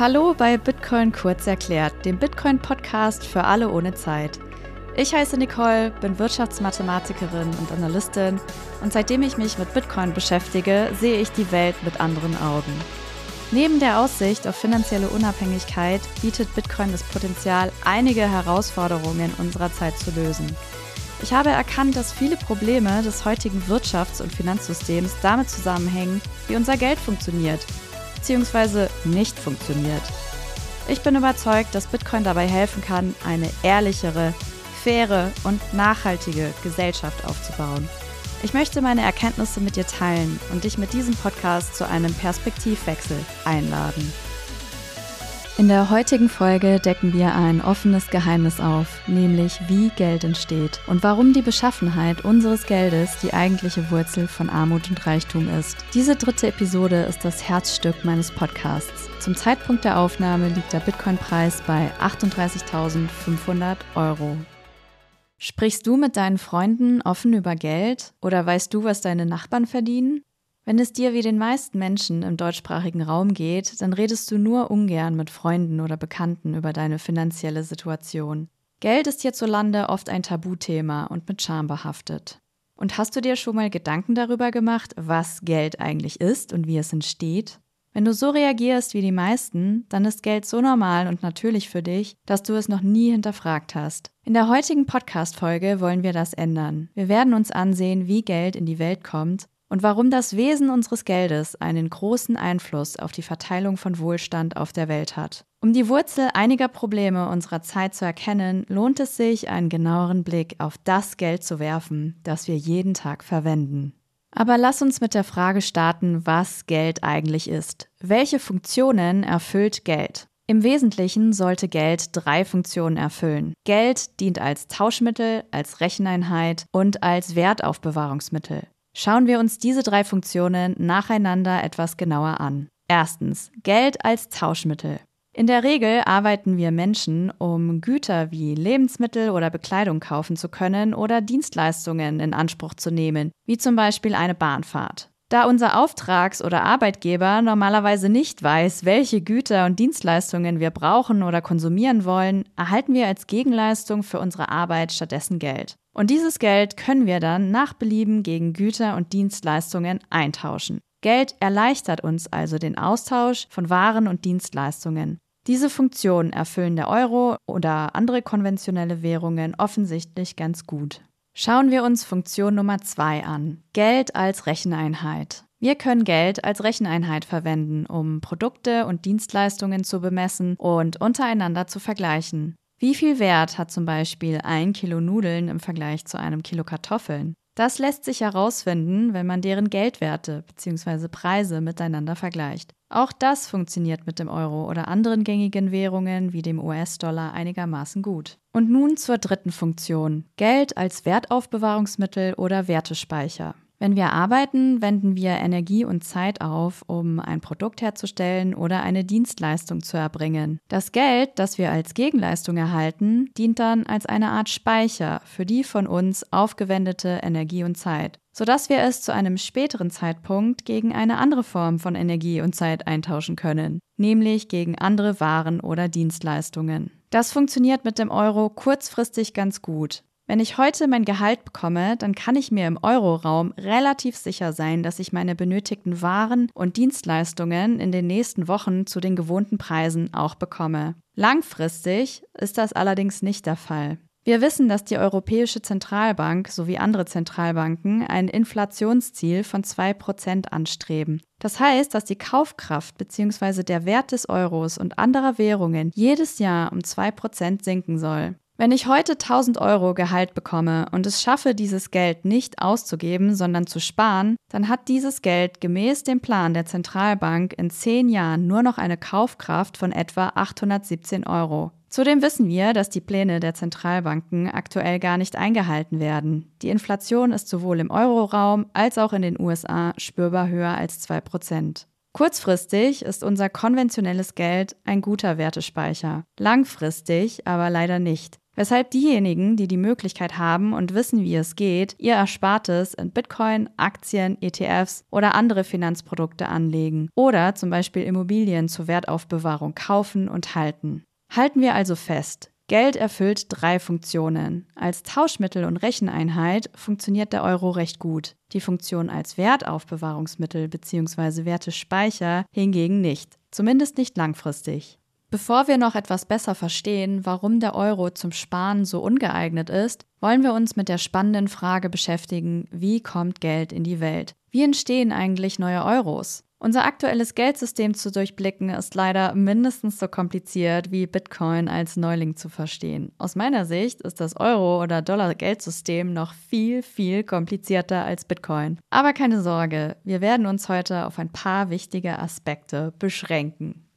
Hallo bei Bitcoin kurz erklärt, dem Bitcoin-Podcast für alle ohne Zeit. Ich heiße Nicole, bin Wirtschaftsmathematikerin und Analystin und seitdem ich mich mit Bitcoin beschäftige, sehe ich die Welt mit anderen Augen. Neben der Aussicht auf finanzielle Unabhängigkeit bietet Bitcoin das Potenzial, einige Herausforderungen unserer Zeit zu lösen. Ich habe erkannt, dass viele Probleme des heutigen Wirtschafts- und Finanzsystems damit zusammenhängen, wie unser Geld funktioniert bzw. nicht funktioniert. Ich bin überzeugt, dass Bitcoin dabei helfen kann, eine ehrlichere, faire und nachhaltige Gesellschaft aufzubauen. Ich möchte meine Erkenntnisse mit dir teilen und dich mit diesem Podcast zu einem Perspektivwechsel einladen. In der heutigen Folge decken wir ein offenes Geheimnis auf, nämlich wie Geld entsteht und warum die Beschaffenheit unseres Geldes die eigentliche Wurzel von Armut und Reichtum ist. Diese dritte Episode ist das Herzstück meines Podcasts. Zum Zeitpunkt der Aufnahme liegt der Bitcoin-Preis bei 38.500 Euro. Sprichst du mit deinen Freunden offen über Geld oder weißt du, was deine Nachbarn verdienen? Wenn es dir wie den meisten Menschen im deutschsprachigen Raum geht, dann redest du nur ungern mit Freunden oder Bekannten über deine finanzielle Situation. Geld ist hierzulande oft ein Tabuthema und mit Scham behaftet. Und hast du dir schon mal Gedanken darüber gemacht, was Geld eigentlich ist und wie es entsteht? Wenn du so reagierst wie die meisten, dann ist Geld so normal und natürlich für dich, dass du es noch nie hinterfragt hast. In der heutigen Podcast-Folge wollen wir das ändern. Wir werden uns ansehen, wie Geld in die Welt kommt und warum das Wesen unseres Geldes einen großen Einfluss auf die Verteilung von Wohlstand auf der Welt hat. Um die Wurzel einiger Probleme unserer Zeit zu erkennen, lohnt es sich, einen genaueren Blick auf das Geld zu werfen, das wir jeden Tag verwenden. Aber lass uns mit der Frage starten, was Geld eigentlich ist. Welche Funktionen erfüllt Geld? Im Wesentlichen sollte Geld drei Funktionen erfüllen. Geld dient als Tauschmittel, als Recheneinheit und als Wertaufbewahrungsmittel. Schauen wir uns diese drei Funktionen nacheinander etwas genauer an. Erstens, Geld als Tauschmittel. In der Regel arbeiten wir Menschen, um Güter wie Lebensmittel oder Bekleidung kaufen zu können oder Dienstleistungen in Anspruch zu nehmen, wie zum Beispiel eine Bahnfahrt. Da unser Auftrags- oder Arbeitgeber normalerweise nicht weiß, welche Güter und Dienstleistungen wir brauchen oder konsumieren wollen, erhalten wir als Gegenleistung für unsere Arbeit stattdessen Geld. Und dieses Geld können wir dann nach Belieben gegen Güter und Dienstleistungen eintauschen. Geld erleichtert uns also den Austausch von Waren und Dienstleistungen. Diese Funktion erfüllen der Euro oder andere konventionelle Währungen offensichtlich ganz gut. Schauen wir uns Funktion Nummer zwei an. Geld als Recheneinheit. Wir können Geld als Recheneinheit verwenden, um Produkte und Dienstleistungen zu bemessen und untereinander zu vergleichen. Wie viel Wert hat zum Beispiel ein Kilo Nudeln im Vergleich zu einem Kilo Kartoffeln? Das lässt sich herausfinden, wenn man deren Geldwerte bzw. Preise miteinander vergleicht. Auch das funktioniert mit dem Euro oder anderen gängigen Währungen wie dem US-Dollar einigermaßen gut. Und nun zur dritten Funktion. Geld als Wertaufbewahrungsmittel oder Wertespeicher. Wenn wir arbeiten, wenden wir Energie und Zeit auf, um ein Produkt herzustellen oder eine Dienstleistung zu erbringen. Das Geld, das wir als Gegenleistung erhalten, dient dann als eine Art Speicher für die von uns aufgewendete Energie und Zeit, sodass wir es zu einem späteren Zeitpunkt gegen eine andere Form von Energie und Zeit eintauschen können, nämlich gegen andere Waren oder Dienstleistungen. Das funktioniert mit dem Euro kurzfristig ganz gut. Wenn ich heute mein Gehalt bekomme, dann kann ich mir im Euroraum relativ sicher sein, dass ich meine benötigten Waren und Dienstleistungen in den nächsten Wochen zu den gewohnten Preisen auch bekomme. Langfristig ist das allerdings nicht der Fall. Wir wissen, dass die Europäische Zentralbank sowie andere Zentralbanken ein Inflationsziel von 2% anstreben. Das heißt, dass die Kaufkraft bzw. der Wert des Euros und anderer Währungen jedes Jahr um 2% sinken soll. Wenn ich heute 1000 Euro Gehalt bekomme und es schaffe, dieses Geld nicht auszugeben, sondern zu sparen, dann hat dieses Geld gemäß dem Plan der Zentralbank in 10 Jahren nur noch eine Kaufkraft von etwa 817 Euro. Zudem wissen wir, dass die Pläne der Zentralbanken aktuell gar nicht eingehalten werden. Die Inflation ist sowohl im Euroraum als auch in den USA spürbar höher als 2%. Kurzfristig ist unser konventionelles Geld ein guter Wertespeicher, langfristig aber leider nicht. Weshalb diejenigen, die die Möglichkeit haben und wissen, wie es geht, ihr Erspartes in Bitcoin, Aktien, ETFs oder andere Finanzprodukte anlegen oder zum Beispiel Immobilien zur Wertaufbewahrung kaufen und halten. Halten wir also fest, Geld erfüllt drei Funktionen. Als Tauschmittel und Recheneinheit funktioniert der Euro recht gut. Die Funktion als Wertaufbewahrungsmittel bzw. Wertespeicher hingegen nicht, zumindest nicht langfristig. Bevor wir noch etwas besser verstehen, warum der Euro zum Sparen so ungeeignet ist, wollen wir uns mit der spannenden Frage beschäftigen, wie kommt Geld in die Welt? Wie entstehen eigentlich neue Euros? Unser aktuelles Geldsystem zu durchblicken ist leider mindestens so kompliziert wie Bitcoin als Neuling zu verstehen. Aus meiner Sicht ist das Euro- oder Dollar-Geldsystem noch viel, viel komplizierter als Bitcoin. Aber keine Sorge, wir werden uns heute auf ein paar wichtige Aspekte beschränken.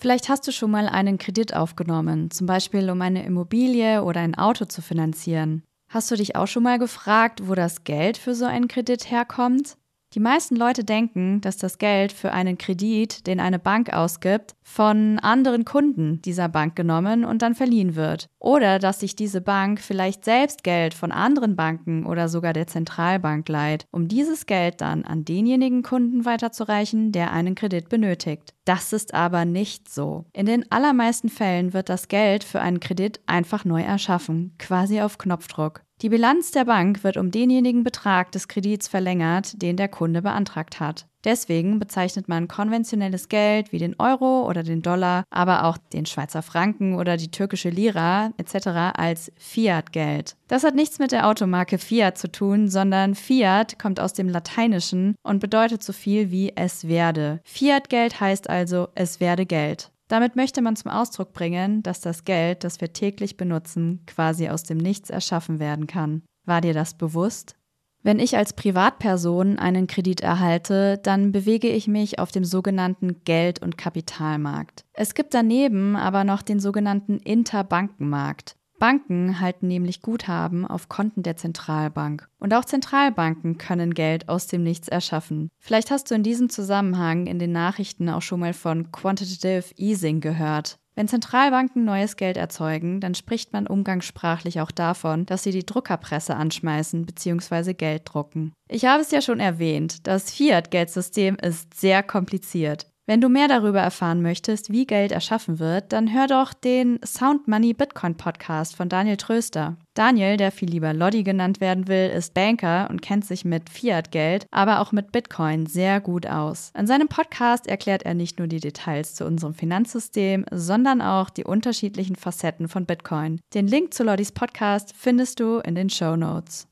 Vielleicht hast du schon mal einen Kredit aufgenommen, zum Beispiel um eine Immobilie oder ein Auto zu finanzieren. Hast du dich auch schon mal gefragt, wo das Geld für so einen Kredit herkommt? Die meisten Leute denken, dass das Geld für einen Kredit, den eine Bank ausgibt, von anderen Kunden dieser Bank genommen und dann verliehen wird. Oder dass sich diese Bank vielleicht selbst Geld von anderen Banken oder sogar der Zentralbank leiht, um dieses Geld dann an denjenigen Kunden weiterzureichen, der einen Kredit benötigt. Das ist aber nicht so. In den allermeisten Fällen wird das Geld für einen Kredit einfach neu erschaffen, quasi auf Knopfdruck. Die Bilanz der Bank wird um denjenigen Betrag des Kredits verlängert, den der Kunde beantragt hat. Deswegen bezeichnet man konventionelles Geld wie den Euro oder den Dollar, aber auch den Schweizer Franken oder die türkische Lira etc. als Fiat-Geld. Das hat nichts mit der Automarke Fiat zu tun, sondern Fiat kommt aus dem Lateinischen und bedeutet so viel wie es werde. Fiat-Geld heißt also es werde Geld. Damit möchte man zum Ausdruck bringen, dass das Geld, das wir täglich benutzen, quasi aus dem Nichts erschaffen werden kann. War dir das bewusst? Wenn ich als Privatperson einen Kredit erhalte, dann bewege ich mich auf dem sogenannten Geld- und Kapitalmarkt. Es gibt daneben aber noch den sogenannten Interbankenmarkt. Banken halten nämlich Guthaben auf Konten der Zentralbank. Und auch Zentralbanken können Geld aus dem Nichts erschaffen. Vielleicht hast du in diesem Zusammenhang in den Nachrichten auch schon mal von Quantitative Easing gehört. Wenn Zentralbanken neues Geld erzeugen, dann spricht man umgangssprachlich auch davon, dass sie die Druckerpresse anschmeißen bzw. Geld drucken. Ich habe es ja schon erwähnt, das Fiat-Geldsystem ist sehr kompliziert. Wenn du mehr darüber erfahren möchtest, wie Geld erschaffen wird, dann hör doch den Sound Money Bitcoin Podcast von Daniel Tröster. Daniel, der viel lieber Lodi genannt werden will, ist Banker und kennt sich mit Fiat-Geld, aber auch mit Bitcoin sehr gut aus. In seinem Podcast erklärt er nicht nur die Details zu unserem Finanzsystem, sondern auch die unterschiedlichen Facetten von Bitcoin. Den Link zu Lodis Podcast findest du in den Show Notes.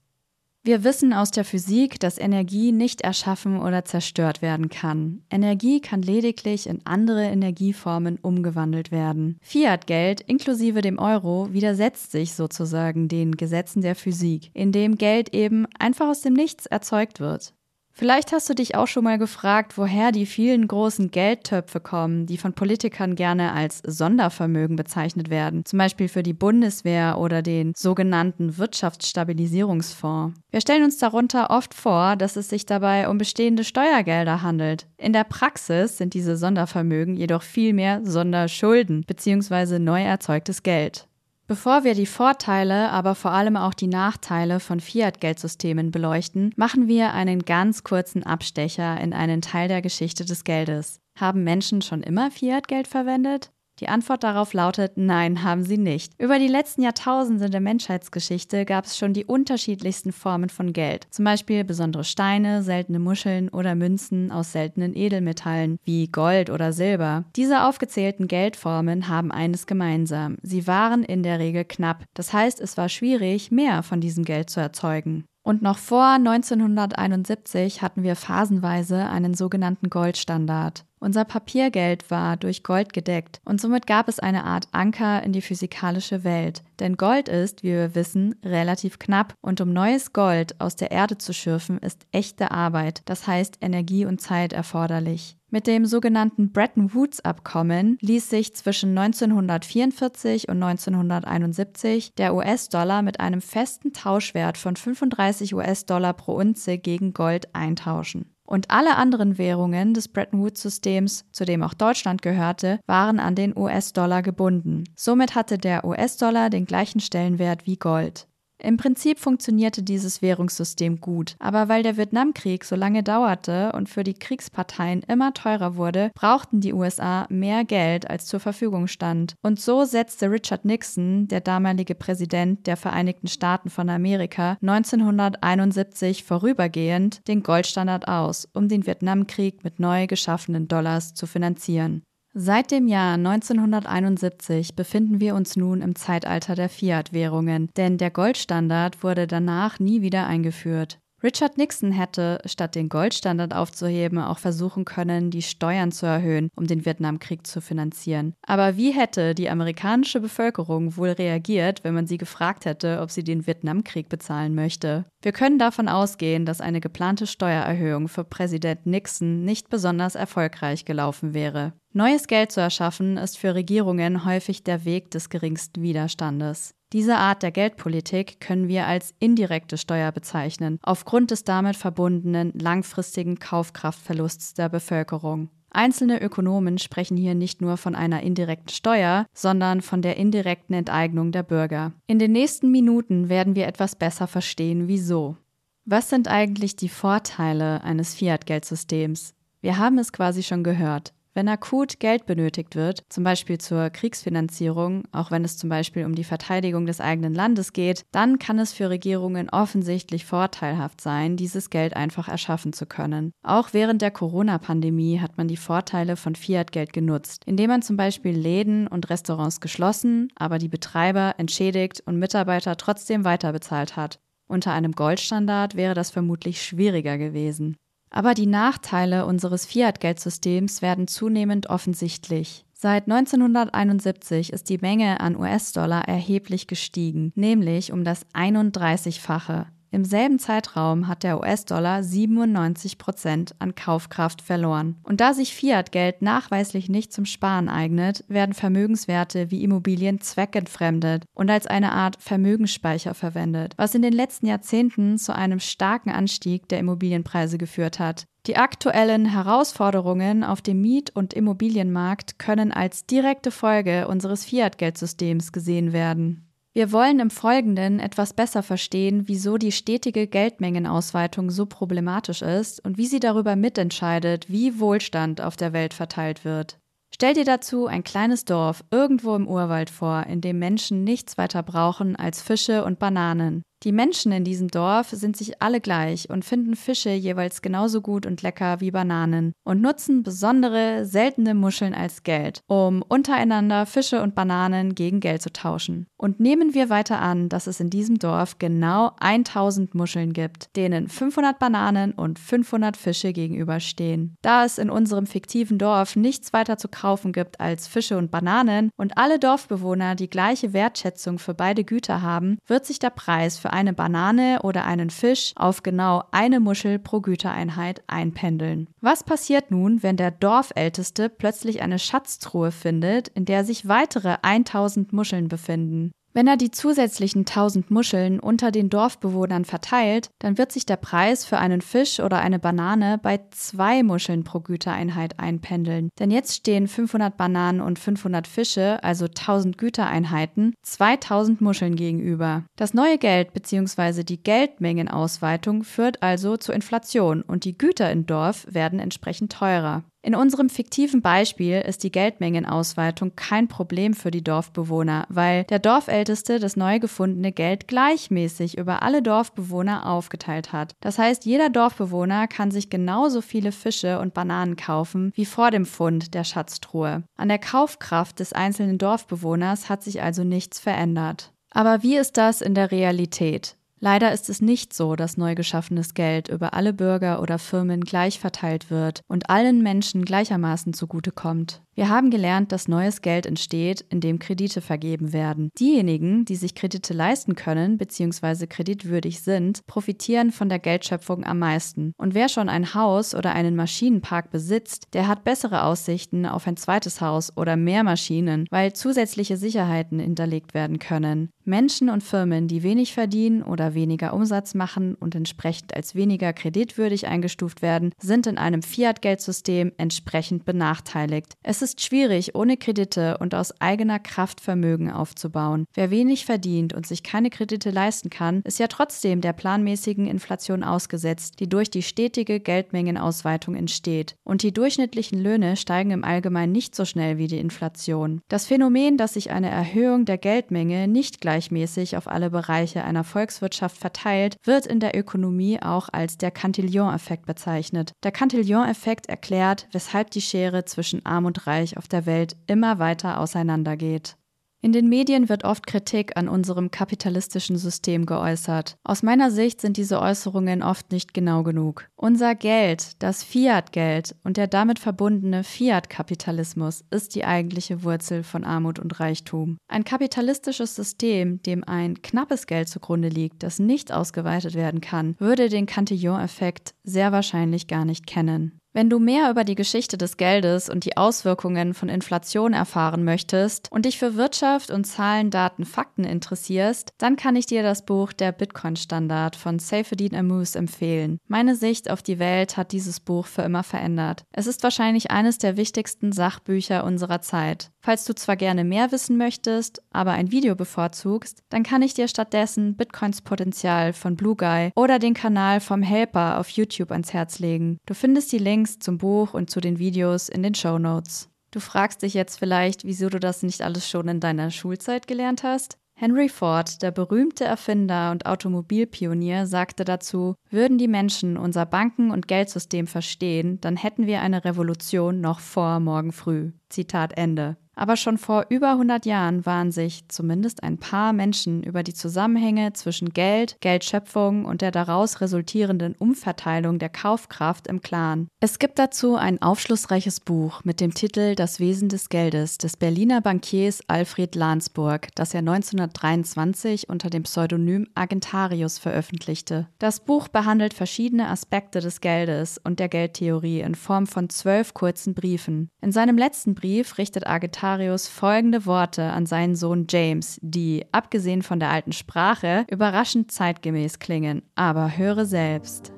Wir wissen aus der Physik, dass Energie nicht erschaffen oder zerstört werden kann. Energie kann lediglich in andere Energieformen umgewandelt werden. Fiat-Geld inklusive dem Euro widersetzt sich sozusagen den Gesetzen der Physik, indem Geld eben einfach aus dem Nichts erzeugt wird. Vielleicht hast du dich auch schon mal gefragt, woher die vielen großen Geldtöpfe kommen, die von Politikern gerne als Sondervermögen bezeichnet werden, zum Beispiel für die Bundeswehr oder den sogenannten Wirtschaftsstabilisierungsfonds. Wir stellen uns darunter oft vor, dass es sich dabei um bestehende Steuergelder handelt. In der Praxis sind diese Sondervermögen jedoch vielmehr Sonderschulden bzw. neu erzeugtes Geld. Bevor wir die Vorteile, aber vor allem auch die Nachteile von Fiat-Geldsystemen beleuchten, machen wir einen ganz kurzen Abstecher in einen Teil der Geschichte des Geldes. Haben Menschen schon immer Fiat-Geld verwendet? Die Antwort darauf lautet Nein, haben sie nicht. Über die letzten Jahrtausende der Menschheitsgeschichte gab es schon die unterschiedlichsten Formen von Geld. Zum Beispiel besondere Steine, seltene Muscheln oder Münzen aus seltenen Edelmetallen wie Gold oder Silber. Diese aufgezählten Geldformen haben eines gemeinsam. Sie waren in der Regel knapp. Das heißt, es war schwierig, mehr von diesem Geld zu erzeugen. Und noch vor 1971 hatten wir phasenweise einen sogenannten Goldstandard. Unser Papiergeld war durch Gold gedeckt und somit gab es eine Art Anker in die physikalische Welt. Denn Gold ist, wie wir wissen, relativ knapp und um neues Gold aus der Erde zu schürfen, ist echte Arbeit, das heißt Energie und Zeit erforderlich. Mit dem sogenannten Bretton Woods-Abkommen ließ sich zwischen 1944 und 1971 der US-Dollar mit einem festen Tauschwert von 35 US-Dollar pro Unze gegen Gold eintauschen. Und alle anderen Währungen des Bretton Woods-Systems, zu dem auch Deutschland gehörte, waren an den US-Dollar gebunden. Somit hatte der US-Dollar den gleichen Stellenwert wie Gold. Im Prinzip funktionierte dieses Währungssystem gut, aber weil der Vietnamkrieg so lange dauerte und für die Kriegsparteien immer teurer wurde, brauchten die USA mehr Geld, als zur Verfügung stand. Und so setzte Richard Nixon, der damalige Präsident der Vereinigten Staaten von Amerika, 1971 vorübergehend den Goldstandard aus, um den Vietnamkrieg mit neu geschaffenen Dollars zu finanzieren. Seit dem Jahr 1971 befinden wir uns nun im Zeitalter der Fiat-Währungen, denn der Goldstandard wurde danach nie wieder eingeführt. Richard Nixon hätte, statt den Goldstandard aufzuheben, auch versuchen können, die Steuern zu erhöhen, um den Vietnamkrieg zu finanzieren. Aber wie hätte die amerikanische Bevölkerung wohl reagiert, wenn man sie gefragt hätte, ob sie den Vietnamkrieg bezahlen möchte? Wir können davon ausgehen, dass eine geplante Steuererhöhung für Präsident Nixon nicht besonders erfolgreich gelaufen wäre. Neues Geld zu erschaffen ist für Regierungen häufig der Weg des geringsten Widerstandes. Diese Art der Geldpolitik können wir als indirekte Steuer bezeichnen, aufgrund des damit verbundenen langfristigen Kaufkraftverlusts der Bevölkerung. Einzelne Ökonomen sprechen hier nicht nur von einer indirekten Steuer, sondern von der indirekten Enteignung der Bürger. In den nächsten Minuten werden wir etwas besser verstehen, wieso. Was sind eigentlich die Vorteile eines Fiat-Geldsystems? Wir haben es quasi schon gehört. Wenn akut Geld benötigt wird, zum Beispiel zur Kriegsfinanzierung, auch wenn es zum Beispiel um die Verteidigung des eigenen Landes geht, dann kann es für Regierungen offensichtlich vorteilhaft sein, dieses Geld einfach erschaffen zu können. Auch während der Corona-Pandemie hat man die Vorteile von Fiat-Geld genutzt, indem man zum Beispiel Läden und Restaurants geschlossen, aber die Betreiber entschädigt und Mitarbeiter trotzdem weiterbezahlt hat. Unter einem Goldstandard wäre das vermutlich schwieriger gewesen. Aber die Nachteile unseres Fiat-Geldsystems werden zunehmend offensichtlich. Seit 1971 ist die Menge an US-Dollar erheblich gestiegen, nämlich um das 31-fache. Im selben Zeitraum hat der US-Dollar 97 Prozent an Kaufkraft verloren. Und da sich Fiat-Geld nachweislich nicht zum Sparen eignet, werden Vermögenswerte wie Immobilien zweckentfremdet und als eine Art Vermögensspeicher verwendet, was in den letzten Jahrzehnten zu einem starken Anstieg der Immobilienpreise geführt hat. Die aktuellen Herausforderungen auf dem Miet- und Immobilienmarkt können als direkte Folge unseres Fiat-Geldsystems gesehen werden. Wir wollen im Folgenden etwas besser verstehen, wieso die stetige Geldmengenausweitung so problematisch ist und wie sie darüber mitentscheidet, wie Wohlstand auf der Welt verteilt wird. Stell dir dazu ein kleines Dorf irgendwo im Urwald vor, in dem Menschen nichts weiter brauchen als Fische und Bananen. Die Menschen in diesem Dorf sind sich alle gleich und finden Fische jeweils genauso gut und lecker wie Bananen und nutzen besondere, seltene Muscheln als Geld, um untereinander Fische und Bananen gegen Geld zu tauschen. Und nehmen wir weiter an, dass es in diesem Dorf genau 1000 Muscheln gibt, denen 500 Bananen und 500 Fische gegenüberstehen. Da es in unserem fiktiven Dorf nichts weiter zu kaufen gibt als Fische und Bananen und alle Dorfbewohner die gleiche Wertschätzung für beide Güter haben, wird sich der Preis für für eine Banane oder einen Fisch auf genau eine Muschel pro Gütereinheit einpendeln. Was passiert nun, wenn der Dorfälteste plötzlich eine Schatztruhe findet, in der sich weitere 1000 Muscheln befinden? Wenn er die zusätzlichen 1000 Muscheln unter den Dorfbewohnern verteilt, dann wird sich der Preis für einen Fisch oder eine Banane bei zwei Muscheln pro Gütereinheit einpendeln. Denn jetzt stehen 500 Bananen und 500 Fische, also 1000 Gütereinheiten, 2000 Muscheln gegenüber. Das neue Geld bzw. die Geldmengenausweitung führt also zur Inflation und die Güter im Dorf werden entsprechend teurer. In unserem fiktiven Beispiel ist die Geldmengenausweitung kein Problem für die Dorfbewohner, weil der Dorfälteste das neu gefundene Geld gleichmäßig über alle Dorfbewohner aufgeteilt hat. Das heißt, jeder Dorfbewohner kann sich genauso viele Fische und Bananen kaufen wie vor dem Fund der Schatztruhe. An der Kaufkraft des einzelnen Dorfbewohners hat sich also nichts verändert. Aber wie ist das in der Realität? Leider ist es nicht so, dass neu geschaffenes Geld über alle Bürger oder Firmen gleich verteilt wird und allen Menschen gleichermaßen zugutekommt. Wir haben gelernt, dass neues Geld entsteht, indem Kredite vergeben werden. Diejenigen, die sich Kredite leisten können bzw. kreditwürdig sind, profitieren von der Geldschöpfung am meisten. Und wer schon ein Haus oder einen Maschinenpark besitzt, der hat bessere Aussichten auf ein zweites Haus oder mehr Maschinen, weil zusätzliche Sicherheiten hinterlegt werden können. Menschen und Firmen, die wenig verdienen oder weniger Umsatz machen und entsprechend als weniger kreditwürdig eingestuft werden, sind in einem Fiat-Geldsystem entsprechend benachteiligt. Es schwierig, ohne Kredite und aus eigener Kraft Vermögen aufzubauen. Wer wenig verdient und sich keine Kredite leisten kann, ist ja trotzdem der planmäßigen Inflation ausgesetzt, die durch die stetige Geldmengenausweitung entsteht. Und die durchschnittlichen Löhne steigen im Allgemeinen nicht so schnell wie die Inflation. Das Phänomen, dass sich eine Erhöhung der Geldmenge nicht gleichmäßig auf alle Bereiche einer Volkswirtschaft verteilt, wird in der Ökonomie auch als der Cantillon-Effekt bezeichnet. Der Cantillon-Effekt erklärt, weshalb die Schere zwischen Arm und Reich auf der Welt immer weiter auseinandergeht. In den Medien wird oft Kritik an unserem kapitalistischen System geäußert. Aus meiner Sicht sind diese Äußerungen oft nicht genau genug. Unser Geld, das Fiat-Geld und der damit verbundene Fiat-Kapitalismus ist die eigentliche Wurzel von Armut und Reichtum. Ein kapitalistisches System, dem ein knappes Geld zugrunde liegt, das nicht ausgeweitet werden kann, würde den Cantillon-Effekt sehr wahrscheinlich gar nicht kennen. Wenn du mehr über die Geschichte des Geldes und die Auswirkungen von Inflation erfahren möchtest und dich für Wirtschaft und Zahlen, Daten, Fakten interessierst, dann kann ich dir das Buch Der Bitcoin-Standard von Saifedean Ammous empfehlen. Meine Sicht auf die Welt hat dieses Buch für immer verändert. Es ist wahrscheinlich eines der wichtigsten Sachbücher unserer Zeit. Falls du zwar gerne mehr wissen möchtest, aber ein Video bevorzugst, dann kann ich dir stattdessen Bitcoins Potenzial von Blue Guy oder den Kanal vom Helper auf YouTube ans Herz legen. Du findest die Links Links zum Buch und zu den Videos in den Show Notes. Du fragst dich jetzt vielleicht, wieso du das nicht alles schon in deiner Schulzeit gelernt hast? Henry Ford, der berühmte Erfinder und Automobilpionier, sagte dazu, würden die Menschen unser Banken- und Geldsystem verstehen, dann hätten wir eine Revolution noch vor morgen früh. Zitat Ende. Aber schon vor über 100 Jahren waren sich zumindest ein paar Menschen über die Zusammenhänge zwischen Geld, Geldschöpfung und der daraus resultierenden Umverteilung der Kaufkraft im Klaren. Es gibt dazu ein aufschlussreiches Buch mit dem Titel Das Wesen des Geldes des Berliner Bankiers Alfred Lansburg, das er 1923 unter dem Pseudonym Argentarius veröffentlichte. Das Buch behandelt verschiedene Aspekte des Geldes und der Geldtheorie in Form von zwölf kurzen Briefen. In seinem letzten Brief richtet Argentarius Lotharius folgende Worte an seinen Sohn James, die, abgesehen von der alten Sprache, überraschend zeitgemäß klingen. Aber höre selbst.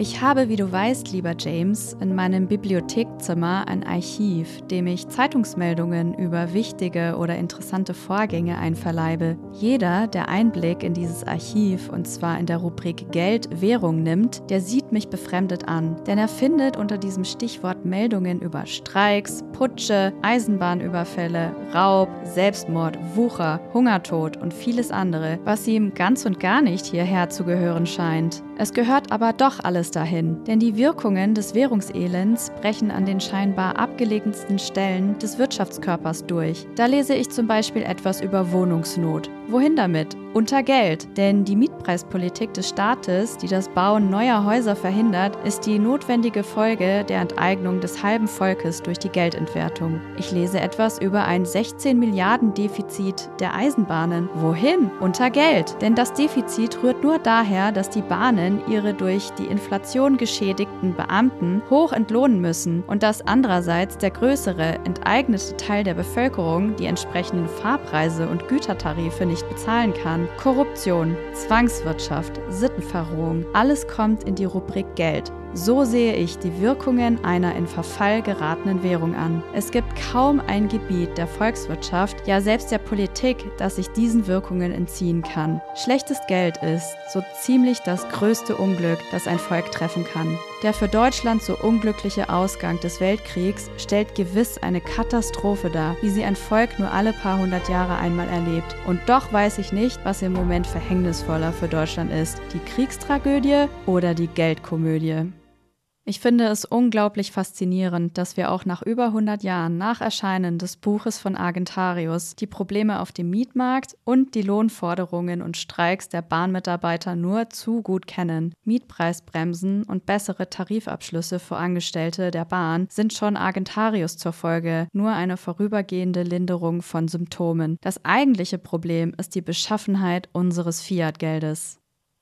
Ich habe, wie du weißt, lieber James, in meinem Bibliothekzimmer ein Archiv, dem ich Zeitungsmeldungen über wichtige oder interessante Vorgänge einverleibe. Jeder, der Einblick in dieses Archiv, und zwar in der Rubrik Geld, Währung nimmt, der sieht mich befremdet an. Denn er findet unter diesem Stichwort Meldungen über Streiks, Putsche, Eisenbahnüberfälle, Raub, Selbstmord, Wucher, Hungertod und vieles andere, was ihm ganz und gar nicht hierher zu gehören scheint. Es gehört aber doch alles dahin, denn die Wirkungen des Währungselends brechen an den scheinbar abgelegensten Stellen des Wirtschaftskörpers durch. Da lese ich zum Beispiel etwas über Wohnungsnot. Wohin damit? Unter Geld. Denn die Mietpreispolitik des Staates, die das Bauen neuer Häuser verhindert, ist die notwendige Folge der Enteignung des halben Volkes durch die Geldentwertung. Ich lese etwas über ein 16 Milliarden Defizit der Eisenbahnen. Wohin? Unter Geld. Denn das Defizit rührt nur daher, dass die Bahnen ihre durch die Inflation geschädigten Beamten hoch entlohnen müssen und dass andererseits der größere, enteignete Teil der Bevölkerung die entsprechenden Fahrpreise und Gütertarife nicht bezahlen kann. Korruption, Zwangswirtschaft, Sittenverrohung, alles kommt in die Rubrik Geld. So sehe ich die Wirkungen einer in Verfall geratenen Währung an. Es gibt kaum ein Gebiet der Volkswirtschaft, ja selbst der Politik, das sich diesen Wirkungen entziehen kann. Schlechtes Geld ist so ziemlich das größte Unglück, das ein Volk treffen kann. Der für Deutschland so unglückliche Ausgang des Weltkriegs stellt gewiss eine Katastrophe dar, wie sie ein Volk nur alle paar hundert Jahre einmal erlebt. Und doch weiß ich nicht, was im Moment verhängnisvoller für Deutschland ist, die Kriegstragödie oder die Geldkomödie. Ich finde es unglaublich faszinierend, dass wir auch nach über 100 Jahren nach Erscheinen des Buches von Argentarius die Probleme auf dem Mietmarkt und die Lohnforderungen und Streiks der Bahnmitarbeiter nur zu gut kennen. Mietpreisbremsen und bessere Tarifabschlüsse für Angestellte der Bahn sind schon Argentarius zur Folge, nur eine vorübergehende Linderung von Symptomen. Das eigentliche Problem ist die Beschaffenheit unseres Fiat-Geldes.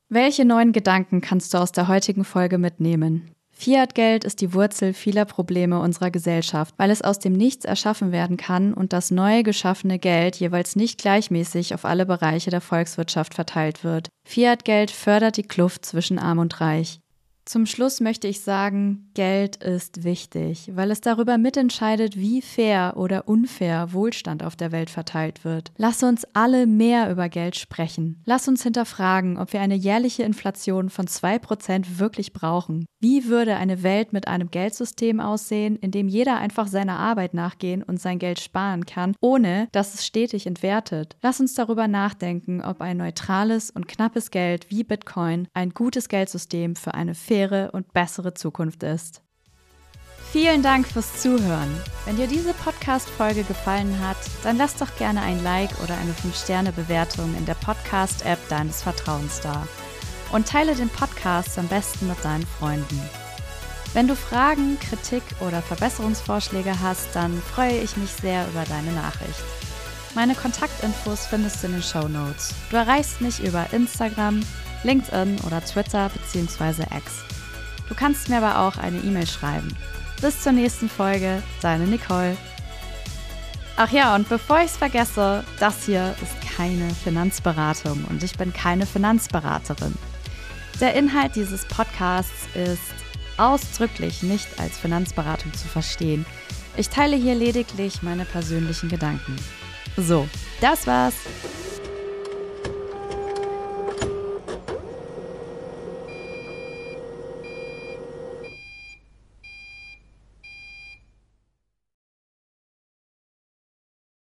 Welche neuen Gedanken kannst du aus der heutigen Folge mitnehmen? Fiat-Geld ist die Wurzel vieler Probleme unserer Gesellschaft, weil es aus dem Nichts erschaffen werden kann und das neu geschaffene Geld jeweils nicht gleichmäßig auf alle Bereiche der Volkswirtschaft verteilt wird. Fiat-Geld fördert die Kluft zwischen Arm und Reich. Zum Schluss möchte ich sagen, Geld ist wichtig, weil es darüber mitentscheidet, wie fair oder unfair Wohlstand auf der Welt verteilt wird. Lass uns alle mehr über Geld sprechen. Lass uns hinterfragen, ob wir eine jährliche Inflation von 2% wirklich brauchen. Wie würde eine Welt mit einem Geldsystem aussehen, in dem jeder einfach seiner Arbeit nachgehen und sein Geld sparen kann, ohne dass es stetig entwertet? Lass uns darüber nachdenken, ob ein neutrales und knappes Geld wie Bitcoin ein gutes Geldsystem für eine faire faire und bessere Zukunft ist. Vielen Dank fürs Zuhören. Wenn dir diese Podcast-Folge gefallen hat, dann lass doch gerne ein Like oder eine 5-Sterne-Bewertung in der Podcast-App deines Vertrauens da. Und teile den Podcast am besten mit deinen Freunden. Wenn du Fragen, Kritik oder Verbesserungsvorschläge hast, dann freue ich mich sehr über deine Nachricht. Meine Kontaktinfos findest du in den Show Notes. Du erreichst mich über Instagram, LinkedIn oder Twitter bzw. X. Du kannst mir aber auch eine E-Mail schreiben. Bis zur nächsten Folge, deine Nicole. Ach ja, und bevor ich es vergesse, das hier ist keine Finanzberatung und ich bin keine Finanzberaterin. Der Inhalt dieses Podcasts ist ausdrücklich nicht als Finanzberatung zu verstehen. Ich teile hier lediglich meine persönlichen Gedanken. So, das war's.